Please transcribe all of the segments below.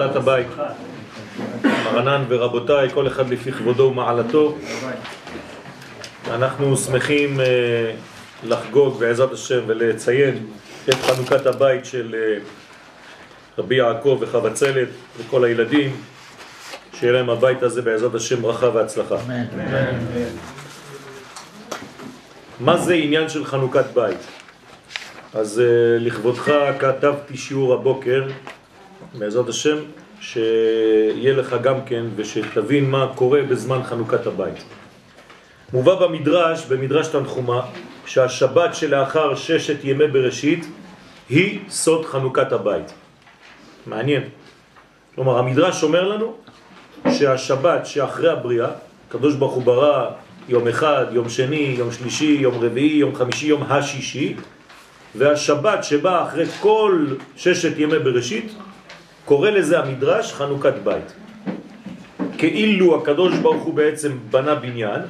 מעלת הבית. מרנן ורבותיי, כל אחד לפי כבודו ומעלתו. אנחנו שמחים אה, לחגוג בעזרת השם ולציין את חנוכת הבית של אה, רבי יעקב וחבצלת וכל הילדים, שיהיה להם הבית הזה בעזרת השם ברכה והצלחה. מה זה עניין של חנוכת בית? אז אה, לכבודך כתבתי שיעור הבוקר בעזרת השם, שיהיה לך גם כן ושתבין מה קורה בזמן חנוכת הבית. מובא במדרש, במדרש תנחומה, שהשבת שלאחר ששת ימי בראשית היא סוד חנוכת הבית. מעניין. כלומר, המדרש אומר לנו שהשבת שאחרי הבריאה, קדוש ברוך הוא ברא יום אחד, יום שני, יום שלישי, יום רביעי, יום חמישי, יום השישי, והשבת שבא אחרי כל ששת ימי בראשית קורא לזה המדרש חנוכת בית. כאילו הקדוש ברוך הוא בעצם בנה בניין,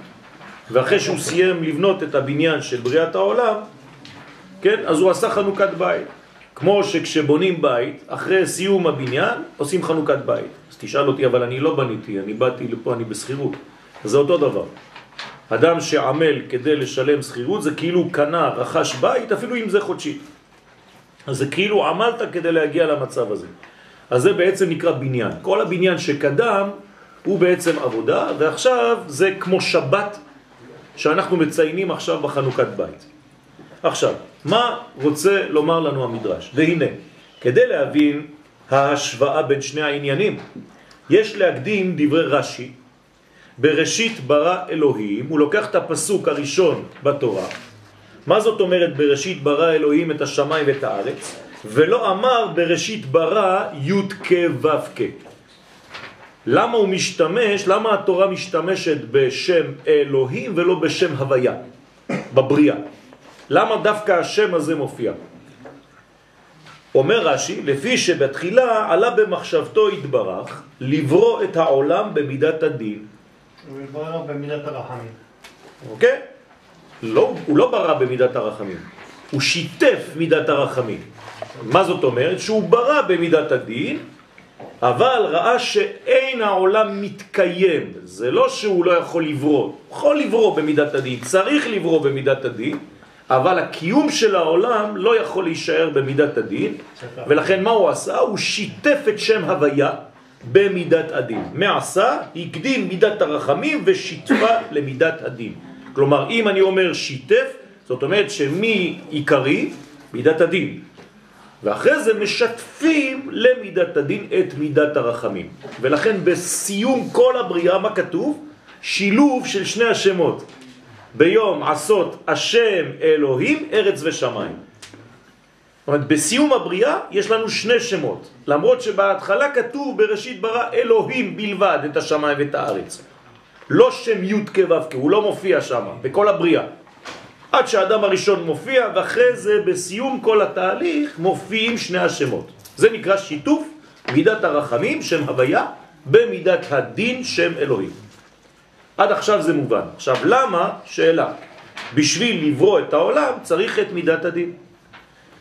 ואחרי שהוא סיים לבנות את הבניין של בריאת העולם, כן, אז הוא עשה חנוכת בית. כמו שכשבונים בית, אחרי סיום הבניין, עושים חנוכת בית. אז תשאל אותי, אבל אני לא בניתי, אני באתי לפה, אני בסחירות. זה אותו דבר. אדם שעמל כדי לשלם סחירות, זה כאילו קנה, רכש בית, אפילו אם זה חודשי. אז זה כאילו עמלת כדי להגיע למצב הזה. אז זה בעצם נקרא בניין. כל הבניין שקדם הוא בעצם עבודה, ועכשיו זה כמו שבת שאנחנו מציינים עכשיו בחנוכת בית. עכשיו, מה רוצה לומר לנו המדרש? והנה, כדי להבין ההשוואה בין שני העניינים, יש להקדים דברי רש"י. בראשית ברא אלוהים, הוא לוקח את הפסוק הראשון בתורה. מה זאת אומרת בראשית ברא אלוהים את השמיים ואת הארץ? ולא אמר בראשית ברא י' כ' ו' כ'. למה הוא משתמש, למה התורה משתמשת בשם אלוהים ולא בשם הוויה, בבריאה? למה דווקא השם הזה מופיע? אומר רש"י, לפי שבתחילה עלה במחשבתו התברך לברוא את העולם במידת הדין. הוא ברא במידת הרחמים. אוקיי? לא, הוא לא ברא במידת הרחמים, הוא שיתף מידת הרחמים. מה זאת אומרת? שהוא ברא במידת הדין, אבל ראה שאין העולם מתקיים. זה לא שהוא לא יכול לברוא, הוא יכול לברוא במידת הדין, צריך לברוא במידת הדין, אבל הקיום של העולם לא יכול להישאר במידת הדין, ולכן מה הוא עשה? הוא שיתף את שם הוויה במידת הדין. מה עשה? הקדים מידת הרחמים ושיתפה למידת הדין. כלומר, אם אני אומר שיתף, זאת אומרת שמי עיקרי? מידת הדין. ואחרי זה משתפים למידת הדין את מידת הרחמים. ולכן בסיום כל הבריאה, מה כתוב? שילוב של שני השמות. ביום עשות השם אלוהים ארץ ושמיים. זאת אומרת, בסיום הבריאה יש לנו שני שמות. למרות שבהתחלה כתוב בראשית ברא אלוהים בלבד את השמיים ואת הארץ. לא שם י' כו' הוא לא מופיע שם, בכל הבריאה. עד שהאדם הראשון מופיע, ואחרי זה בסיום כל התהליך מופיעים שני השמות. זה נקרא שיתוף מידת הרחמים, שם הוויה, במידת הדין, שם אלוהים. עד עכשיו זה מובן. עכשיו, למה? שאלה. בשביל לברוא את העולם צריך את מידת הדין.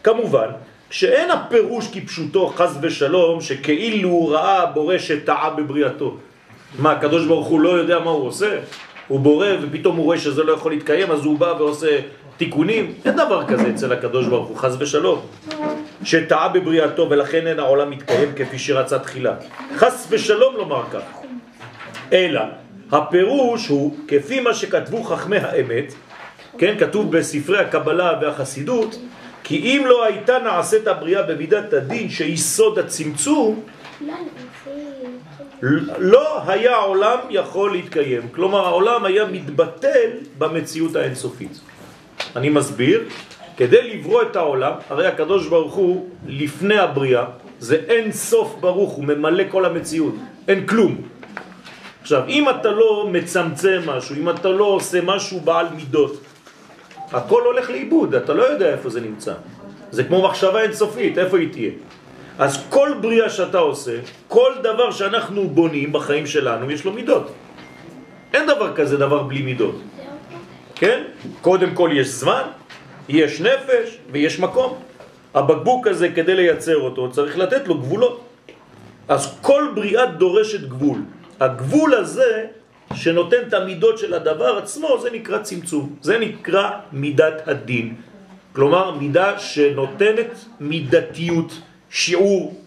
כמובן, כשאין הפירוש כפשוטו חז ושלום, שכאילו ראה בורא שטעה בבריאתו. מה, הקדוש ברוך הוא לא יודע מה הוא עושה? הוא בורא ופתאום הוא רואה שזה לא יכול להתקיים, אז הוא בא ועושה תיקונים. אין דבר כזה אצל הקדוש ברוך הוא, חז ושלום. שטעה בבריאתו ולכן אין העולם מתקיים כפי שרצה תחילה. חס ושלום לומר כך. אלא, הפירוש הוא, כפי מה שכתבו חכמי האמת, כן, כתוב בספרי הקבלה והחסידות, כי אם לא הייתה נעשית הבריאה במידת הדין שיסוד הצמצום, לא היה העולם יכול להתקיים. כלומר, העולם היה מתבטל במציאות האינסופית. אני מסביר, כדי לברוא את העולם, הרי הקדוש ברוך הוא, לפני הבריאה, זה אין סוף ברוך, הוא ממלא כל המציאות, אין כלום. עכשיו, אם אתה לא מצמצם משהו, אם אתה לא עושה משהו בעל מידות, הכל הולך לאיבוד, אתה לא יודע איפה זה נמצא. זה כמו מחשבה אינסופית, איפה היא תהיה? אז כל בריאה שאתה עושה, כל דבר שאנחנו בונים בחיים שלנו, יש לו מידות. אין דבר כזה דבר בלי מידות. כן? קודם כל יש זמן, יש נפש ויש מקום. הבקבוק הזה, כדי לייצר אותו, צריך לתת לו גבולות. אז כל בריאה דורשת גבול. הגבול הזה שנותן את המידות של הדבר עצמו, זה נקרא צמצום, זה נקרא מידת הדין. כלומר, מידה שנותנת מידתיות, שיעור.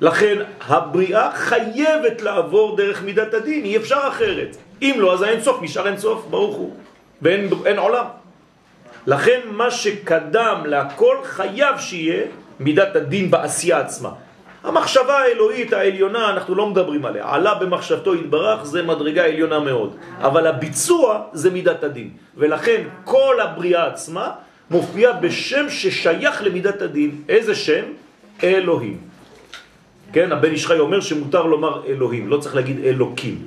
לכן הבריאה חייבת לעבור דרך מידת הדין, אי אפשר אחרת. אם לא, אז האין סוף נשאר אין סוף, ברוך הוא, ואין אין עולם. לכן מה שקדם להכל חייב שיהיה מידת הדין בעשייה עצמה. המחשבה האלוהית העליונה, אנחנו לא מדברים עליה. עלה במחשבתו התברך, זה מדרגה עליונה מאוד. אבל הביצוע זה מידת הדין. ולכן כל הבריאה עצמה מופיעה בשם ששייך למידת הדין. איזה שם? אלוהים. כן, הבן ישחי אומר שמותר לומר אלוהים, לא צריך להגיד אלוקים.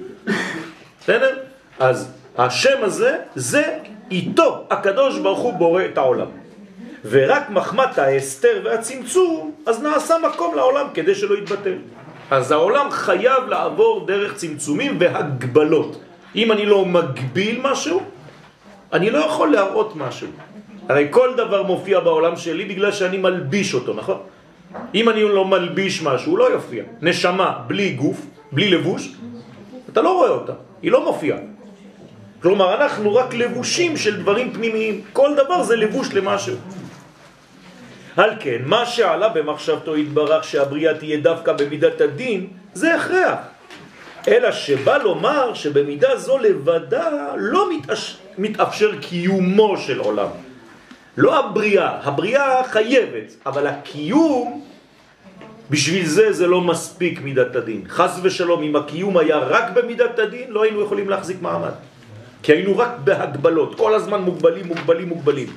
בסדר? אז השם הזה, זה איתו הקדוש ברוך הוא בורא את העולם. ורק מחמת ההסתר והצמצום, אז נעשה מקום לעולם כדי שלא יתבטל. אז העולם חייב לעבור דרך צמצומים והגבלות. אם אני לא מגביל משהו, אני לא יכול להראות משהו. הרי כל דבר מופיע בעולם שלי בגלל שאני מלביש אותו, נכון? אם אני לא מלביש משהו, הוא לא יופיע. נשמה בלי גוף, בלי לבוש, אתה לא רואה אותה, היא לא מופיעה. כלומר, אנחנו רק לבושים של דברים פנימיים. כל דבר זה לבוש למשהו. על כן, מה שעלה במחשבתו התברך שהבריאה תהיה דווקא במידת הדין, זה הכרח. אלא שבא לומר שבמידה זו לבדה לא. מתאפשר קיומו של עולם. לא הבריאה, הבריאה חייבת, אבל הקיום, בשביל זה זה לא מספיק מידת הדין. חס ושלום, אם הקיום היה רק במידת הדין, לא היינו יכולים להחזיק מעמד. כי היינו רק בהגבלות, כל הזמן מוגבלים, מוגבלים, מוגבלים.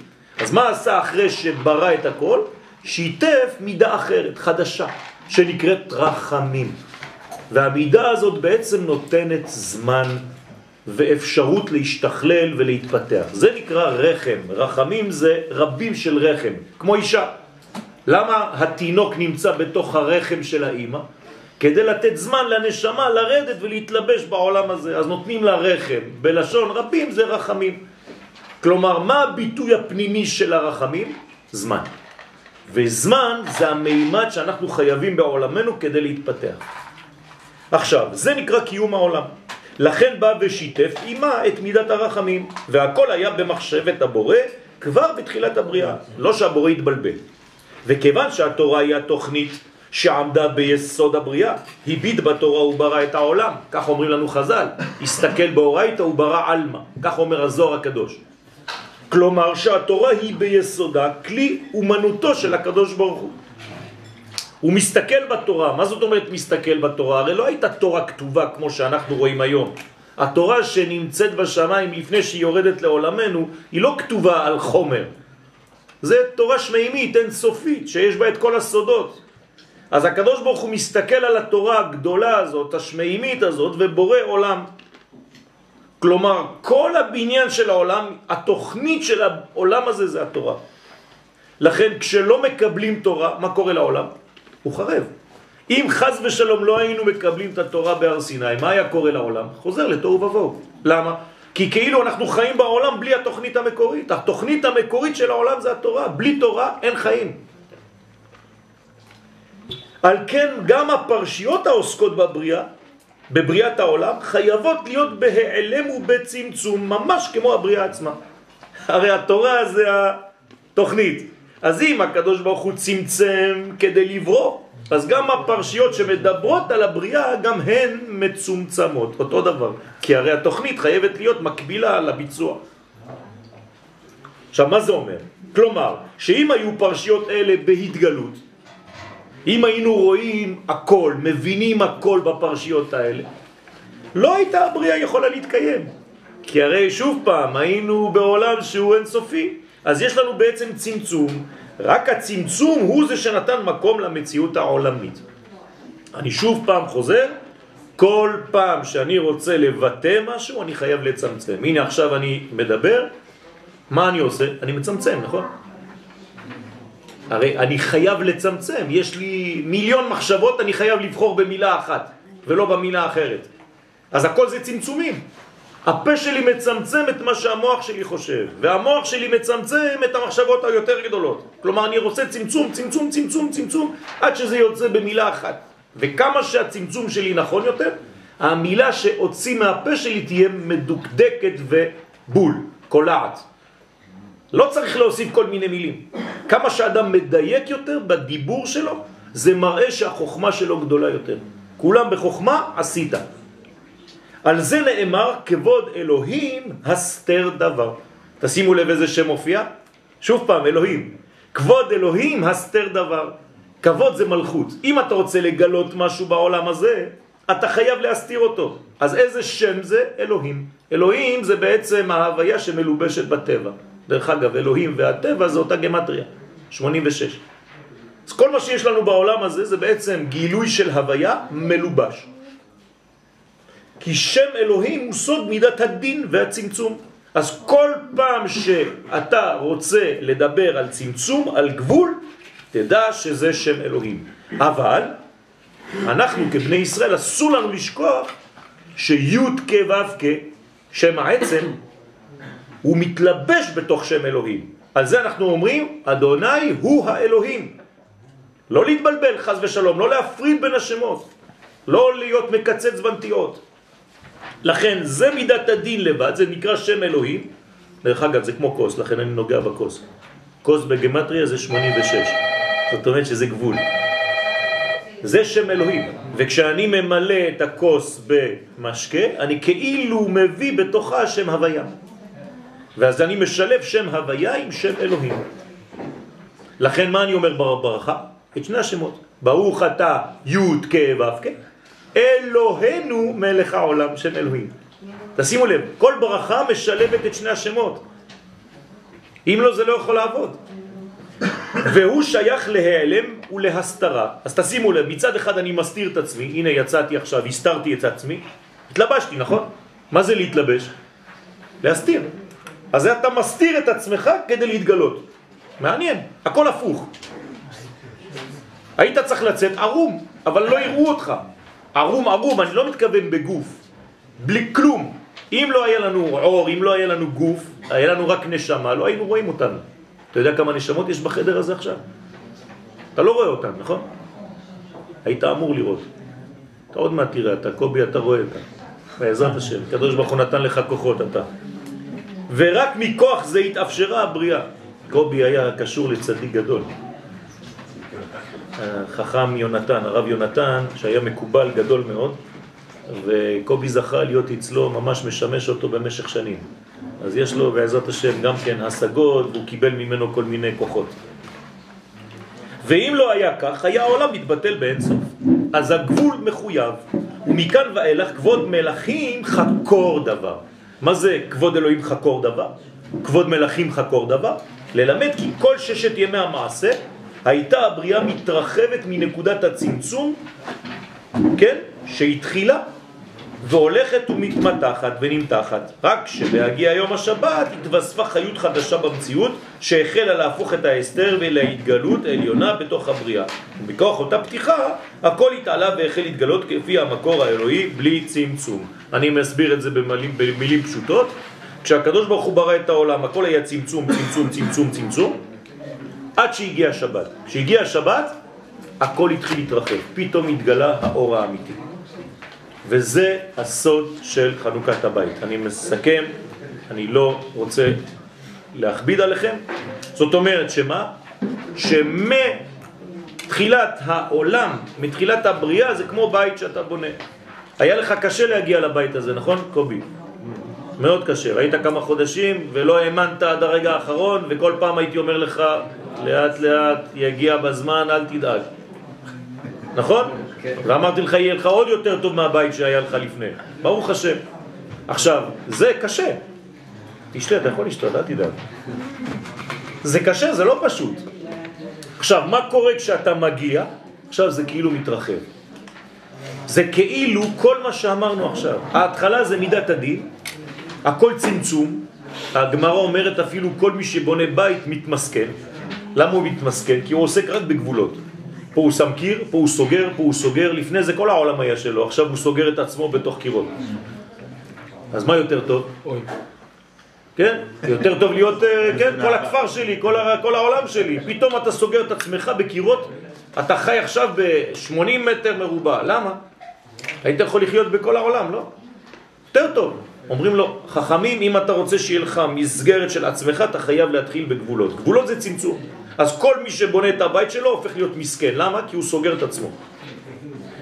אז מה עשה אחרי שברא את הכל? שיתף מידה אחרת, חדשה, שנקראת רחמים. והמידה הזאת בעצם נותנת זמן ואפשרות להשתכלל ולהתפתח. זה נקרא רחם. רחמים זה רבים של רחם, כמו אישה. למה התינוק נמצא בתוך הרחם של האימא? כדי לתת זמן לנשמה לרדת ולהתלבש בעולם הזה. אז נותנים לה רחם. בלשון רבים זה רחמים. כלומר, מה הביטוי הפנימי של הרחמים? זמן. וזמן זה המימד שאנחנו חייבים בעולמנו כדי להתפתח. עכשיו, זה נקרא קיום העולם. לכן בא ושיתף עימה את מידת הרחמים, והכל היה במחשבת הבורא כבר בתחילת הבריאה, לא שהבורא יתבלבל. וכיוון שהתורה היא התוכנית שעמדה ביסוד הבריאה, הביט בתורה וברא את העולם, כך אומרים לנו חז"ל, הסתכל באורייתא וברא עלמא, כך אומר הזוהר הקדוש. כלומר שהתורה היא ביסודה כלי אומנותו של הקדוש ברוך הוא. הוא מסתכל בתורה, מה זאת אומרת מסתכל בתורה? הרי לא הייתה תורה כתובה כמו שאנחנו רואים היום. התורה שנמצאת בשמיים לפני שהיא יורדת לעולמנו, היא לא כתובה על חומר. זה תורה שמימית, אין סופית, שיש בה את כל הסודות. אז הקדוש ברוך הוא מסתכל על התורה הגדולה הזאת, השמימית הזאת, ובורא עולם. כלומר, כל הבניין של העולם, התוכנית של העולם הזה זה התורה. לכן כשלא מקבלים תורה, מה קורה לעולם? הוא חרב. אם חז ושלום לא היינו מקבלים את התורה בהר סיני, מה היה קורה לעולם? חוזר לתוהו ובוהו. למה? כי כאילו אנחנו חיים בעולם בלי התוכנית המקורית. התוכנית המקורית של העולם זה התורה. בלי תורה אין חיים. על כן גם הפרשיות העוסקות בבריאה בבריאת העולם חייבות להיות בהיעלם ובצמצום, ממש כמו הבריאה עצמה. הרי התורה זה התוכנית. אז אם הקדוש ברוך הוא צמצם כדי לברוא, אז גם הפרשיות שמדברות על הבריאה, גם הן מצומצמות, אותו דבר. כי הרי התוכנית חייבת להיות מקבילה לביצוע. עכשיו, מה זה אומר? כלומר, שאם היו פרשיות אלה בהתגלות, אם היינו רואים הכל, מבינים הכל בפרשיות האלה, לא הייתה הבריאה יכולה להתקיים. כי הרי שוב פעם, היינו בעולם שהוא אינסופי. אז יש לנו בעצם צמצום, רק הצמצום הוא זה שנתן מקום למציאות העולמית. אני שוב פעם חוזר, כל פעם שאני רוצה לבטא משהו, אני חייב לצמצם. הנה עכשיו אני מדבר, מה אני עושה? אני מצמצם, נכון? הרי אני חייב לצמצם, יש לי מיליון מחשבות, אני חייב לבחור במילה אחת, ולא במילה אחרת. אז הכל זה צמצומים. הפה שלי מצמצם את מה שהמוח שלי חושב, והמוח שלי מצמצם את המחשבות היותר גדולות. כלומר, אני רוצה צמצום, צמצום, צמצום, צמצום, עד שזה יוצא במילה אחת. וכמה שהצמצום שלי נכון יותר, המילה שהוציא מהפה שלי תהיה מדוקדקת ובול, קולעת. לא צריך להוסיף כל מיני מילים. כמה שאדם מדייק יותר בדיבור שלו, זה מראה שהחוכמה שלו גדולה יותר. כולם בחוכמה עשית. על זה נאמר כבוד אלוהים הסתר דבר. תשימו לב איזה שם מופיע. שוב פעם, אלוהים. כבוד אלוהים הסתר דבר. כבוד זה מלכות. אם אתה רוצה לגלות משהו בעולם הזה, אתה חייב להסתיר אותו. אז איזה שם זה? אלוהים. אלוהים זה בעצם ההוויה שמלובשת בטבע. דרך אגב, אלוהים והטבע זה אותה גמטריה, 86. אז כל מה שיש לנו בעולם הזה זה בעצם גילוי של הוויה מלובש. כי שם אלוהים הוא סוד מידת הדין והצמצום. אז כל פעם שאתה רוצה לדבר על צמצום, על גבול, תדע שזה שם אלוהים. אבל אנחנו כבני ישראל אסור לנו לשכוח שי' כ' כ', שם העצם, הוא מתלבש בתוך שם אלוהים. על זה אנחנו אומרים, אדוני הוא האלוהים. לא להתבלבל, חז ושלום, לא להפריד בין השמות, לא להיות מקצץ בנטיות. לכן זה מידת הדין לבד, זה נקרא שם אלוהים. דרך אגב, זה כמו כוס, לכן אני נוגע בכוס. כוס בגמטריה זה 86, זאת אומרת שזה גבול. זה שם אלוהים. וכשאני ממלא את הכוס במשקה, אני כאילו מביא בתוכה שם הוויה. ואז אני משלב שם הוויה עם שם אלוהים. לכן מה אני אומר ברכה? את שני השמות. ברוך אתה י' כ' ו' כ', אלוהינו מלך העולם, שם אלוהים. תשימו לב, כל ברכה משלבת את שני השמות. אם לא, זה לא יכול לעבוד. והוא שייך להיעלם ולהסתרה. אז תשימו לב, מצד אחד אני מסתיר את עצמי, הנה יצאתי עכשיו, הסתרתי את עצמי, התלבשתי, נכון? מה זה להתלבש? להסתיר. אז אתה מסתיר את עצמך כדי להתגלות. מעניין, הכל הפוך. היית צריך לצאת ערום, אבל לא יראו אותך. ערום ערום, אני לא מתכוון בגוף, בלי כלום. אם לא היה לנו עור, אם לא היה לנו גוף, היה לנו רק נשמה, לא היינו רואים אותנו. אתה יודע כמה נשמות יש בחדר הזה עכשיו? אתה לא רואה אותן, נכון? היית אמור לראות. אתה עוד מעט תראה, אתה קובי, אתה רואה אותה. בעזרת השם, קדוש ברוך הוא נתן לך כוחות, אתה. ורק מכוח זה התאפשרה הבריאה. קובי היה קשור לצדיק גדול. חכם יונתן, הרב יונתן, שהיה מקובל גדול מאוד, וקובי זכה להיות אצלו, ממש משמש אותו במשך שנים. אז יש לו בעזרת השם גם כן השגות, והוא קיבל ממנו כל מיני כוחות. ואם לא היה כך, היה העולם מתבטל באינסוף. אז הגבול מחויב, ומכאן ואילך כבוד מלכים חקור דבר. מה זה כבוד אלוהים חקור דבר? כבוד מלכים חקור דבר? ללמד כי כל ששת ימי המעשה הייתה הבריאה מתרחבת מנקודת הצמצום, כן, שהתחילה והולכת ומתמתחת ונמתחת. רק שבהגיע יום השבת התווספה חיות חדשה במציאות שהחלה להפוך את ההסתר ולהתגלות העליונה בתוך הבריאה. ובכוח אותה פתיחה הכל התעלה והחל להתגלות כפי המקור האלוהי בלי צמצום. אני מסביר את זה במילים, במילים פשוטות. כשהקדוש ברוך הוא ברא את העולם הכל היה צמצום, צמצום, צמצום, צמצום עד שהגיע השבת. כשהגיע השבת הכל התחיל להתרחב, פתאום התגלה האור האמיתי. וזה הסוד של חנוכת הבית. אני מסכם, אני לא רוצה להכביד עליכם. זאת אומרת שמה? שמתחילת העולם, מתחילת הבריאה, זה כמו בית שאתה בונה. היה לך קשה להגיע לבית הזה, נכון, קובי? מאוד קשה. ראית כמה חודשים ולא האמנת עד הרגע האחרון, וכל פעם הייתי אומר לך, לאט לאט, יגיע בזמן, אל תדאג. נכון? ואמרתי לך, יהיה לך עוד יותר טוב מהבית שהיה לך לפני. ברוך השם. עכשיו, זה קשה. תשתה, אתה יכול לשתות, אל תדאג. זה קשה, זה לא פשוט. עכשיו, מה קורה כשאתה מגיע? עכשיו זה כאילו מתרחב. זה כאילו כל מה שאמרנו עכשיו. ההתחלה זה מידת הדין, הכל צמצום. הגמרא אומרת אפילו כל מי שבונה בית מתמסכן. למה הוא מתמסכן? כי הוא עוסק רק בגבולות. פה הוא שם קיר, פה הוא סוגר, פה הוא סוגר, לפני זה כל העולם היה שלו, עכשיו הוא סוגר את עצמו בתוך קירות. אז מה יותר טוב? אוי. כן? יותר טוב להיות, אה, כן, כל הכפר שלי, כל, כל העולם שלי. פתאום אתה סוגר את עצמך בקירות, אתה חי עכשיו ב-80 מטר מרובע, למה? היית יכול לחיות בכל העולם, לא? יותר טוב. אומרים לו, חכמים, אם אתה רוצה שיהיה לך מסגרת של עצמך, אתה חייב להתחיל בגבולות. גבולות זה צמצום. אז כל מי שבונה את הבית שלו הופך להיות מסכן. למה? כי הוא סוגר את עצמו.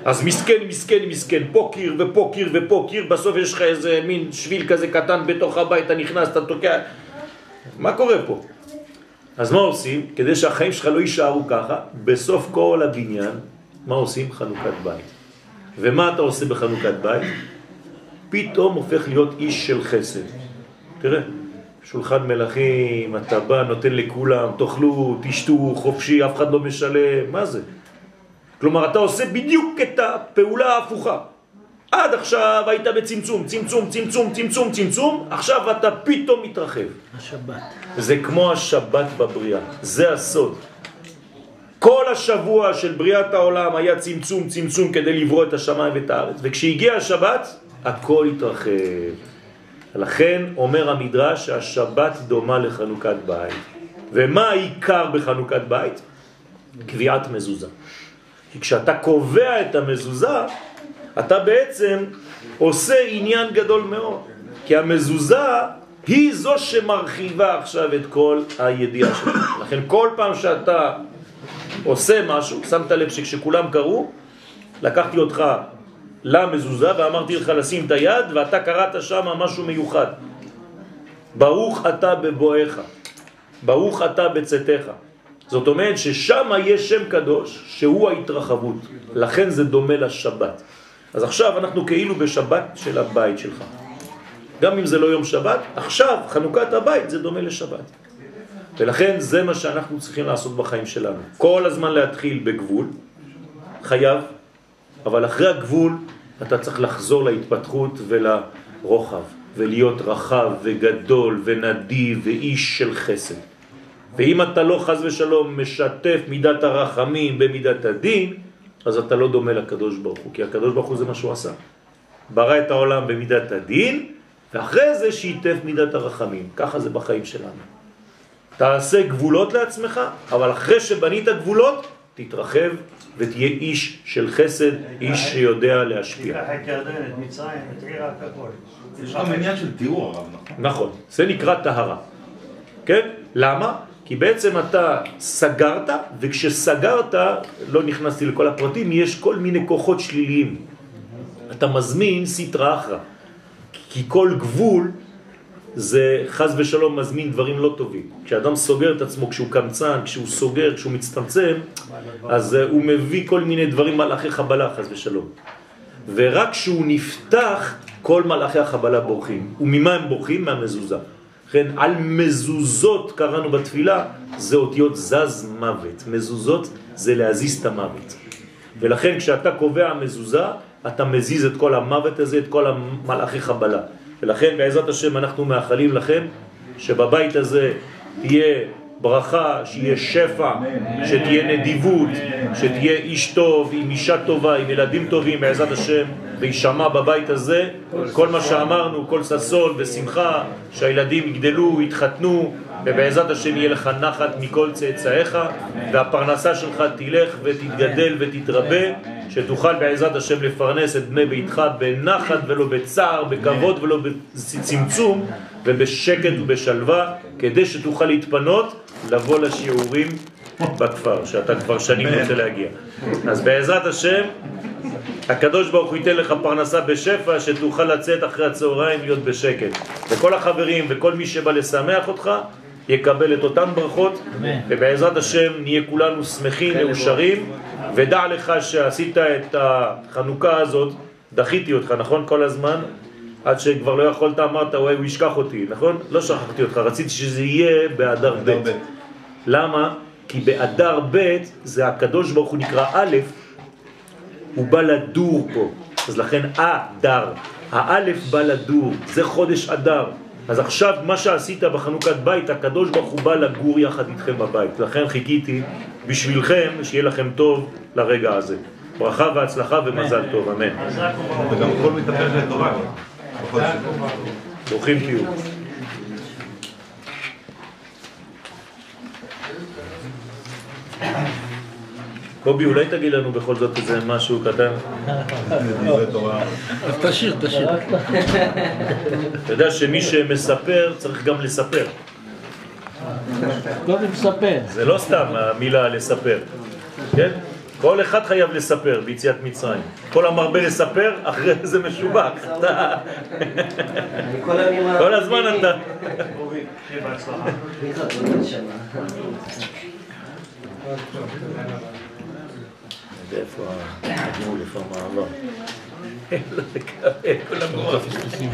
אז מסכן, מסכן, מסכן, פה קיר ופה קיר ופה קיר, בסוף יש לך איזה מין שביל כזה קטן בתוך הבית, אתה נכנס, אתה תוקע... מה קורה פה? אז מה עושים? כדי שהחיים שלך לא יישארו ככה, בסוף כל הבניין, מה עושים? חנוכת בית. ומה אתה עושה בחנוכת בית? פתאום הופך להיות איש של חסד. תראה, שולחן מלכים, אתה בא, נותן לכולם, תאכלו, תשתו, חופשי, אף אחד לא משלם, מה זה? כלומר, אתה עושה בדיוק את הפעולה ההפוכה. עד עכשיו היית בצמצום, צמצום, צמצום, צמצום, צמצום, עכשיו אתה פתאום מתרחב. השבת. זה כמו השבת בבריאה, זה הסוד. כל השבוע של בריאת העולם היה צמצום, צמצום כדי לברוא את השמיים ואת הארץ. וכשהגיע השבת, הכל התרחב. לכן אומר המדרש שהשבת דומה לחנוכת בית. ומה העיקר בחנוכת בית? קביעת מזוזה. כי כשאתה קובע את המזוזה, אתה בעצם עושה עניין גדול מאוד. כי המזוזה היא זו שמרחיבה עכשיו את כל הידיעה שלך. לכן כל פעם שאתה עושה משהו, שמת לב שכשכולם קראו, לקחתי אותך למזוזה ואמרתי לך לשים את היד ואתה קראת שם משהו מיוחד. ברוך אתה בבואך, ברוך אתה בצאתך. זאת אומרת ששם יש שם קדוש שהוא ההתרחבות, לכן זה דומה לשבת. אז עכשיו אנחנו כאילו בשבת של הבית שלך. גם אם זה לא יום שבת, עכשיו חנוכת הבית זה דומה לשבת. ולכן זה מה שאנחנו צריכים לעשות בחיים שלנו. כל הזמן להתחיל בגבול, חייב, אבל אחרי הגבול אתה צריך לחזור להתפתחות ולרוחב, ולהיות רחב וגדול ונדיב ואיש של חסד. ואם אתה לא חז ושלום משתף מידת הרחמים במידת הדין, אז אתה לא דומה לקדוש ברוך הוא, כי הקדוש ברוך הוא זה מה שהוא עשה. ברא את העולם במידת הדין, ואחרי זה שיתף מידת הרחמים. ככה זה בחיים שלנו. תעשה גבולות לעצמך, אבל אחרי שבנית גבולות, תתרחב ותהיה איש של חסד, איש שיודע להשפיע. תיקח את ירדן, את מצרים, את עיראק, הכל. יש גם עניין של תיאור הרב, נכון? נכון, זה נקרא טהרה. כן? למה? כי בעצם אתה סגרת, וכשסגרת, לא נכנסתי לכל הפרטים, יש כל מיני כוחות שליליים. אתה מזמין סטרה אחרא. כי כל גבול זה חז ושלום מזמין דברים לא טובים. כשאדם סוגר את עצמו, כשהוא קמצן, כשהוא סוגר, כשהוא מצטמצם, אז uh, הוא מביא כל מיני דברים מלאכי חבלה, חז ושלום. ורק כשהוא נפתח, כל מלאכי החבלה בורחים. וממה הם בורחים? מהמזוזה. לכן על מזוזות קראנו בתפילה, זה אותיות זז מוות. מזוזות זה להזיז את המוות. ולכן כשאתה קובע מזוזה, אתה מזיז את כל המוות הזה, את כל המלאכי חבלה. ולכן בעזרת השם אנחנו מאחלים לכם שבבית הזה תהיה ברכה, שיהיה שפע, שתהיה נדיבות, שתהיה איש טוב, עם אישה טובה, עם ילדים טובים בעזרת השם, וישמע בבית הזה כל מה שאמרנו, כל ששון ושמחה, שהילדים יגדלו, יתחתנו, ובעזרת השם יהיה לך נחת מכל צאצאיך, והפרנסה שלך תלך ותתגדל ותתרבה, שתוכל בעזרת השם לפרנס את בני ביתך בנחת ולא בצער, בכבוד ולא בצמצום, ובשקט ובשלווה, כדי שתוכל להתפנות לבוא לשיעורים בכפר, שאתה כבר שנים רוצה להגיע. אז בעזרת השם, הקדוש ברוך הוא ייתן לך פרנסה בשפע, שתוכל לצאת אחרי הצהריים להיות בשקט. וכל החברים וכל מי שבא לשמח אותך, יקבל את אותן ברכות, ובעזרת השם נהיה כולנו שמחים, מאושרים, ודע לך שעשית את החנוכה הזאת, דחיתי אותך, נכון? כל הזמן, עד שכבר לא יכולת, אמרת, וואי, הוא ישכח אותי, נכון? לא שכחתי אותך, רציתי שזה יהיה באדר ב'. למה? כי באדר ב' זה הקדוש ברוך הוא נקרא א', הוא בא לדור פה, אז לכן אדר, האלף בא לדור, זה חודש אדר. אז עכשיו מה שעשית בחנוכת בית, הקדוש ברוך הוא בא לגור יחד איתכם בבית. לכן חיכיתי בשבילכם, שיהיה לכם טוב לרגע הזה. ברכה והצלחה ומזל טוב, אמן. וגם הכל מתהפך לטובה. ברוכים תהיו. קובי, אולי תגיד לנו בכל זאת איזה משהו קטן? תשאיר, תשאיר. אתה יודע שמי שמספר צריך גם לספר. קודם ספר. זה לא סתם המילה לספר, כן? כל אחד חייב לספר ביציאת מצרים. כל המרבה לספר, אחרי זה משובח. כל הזמן אתה... קובי, שיהיה בהצלחה. איפה הגמול, איפה המעבר? אין לו לקבל, כולם מורחים.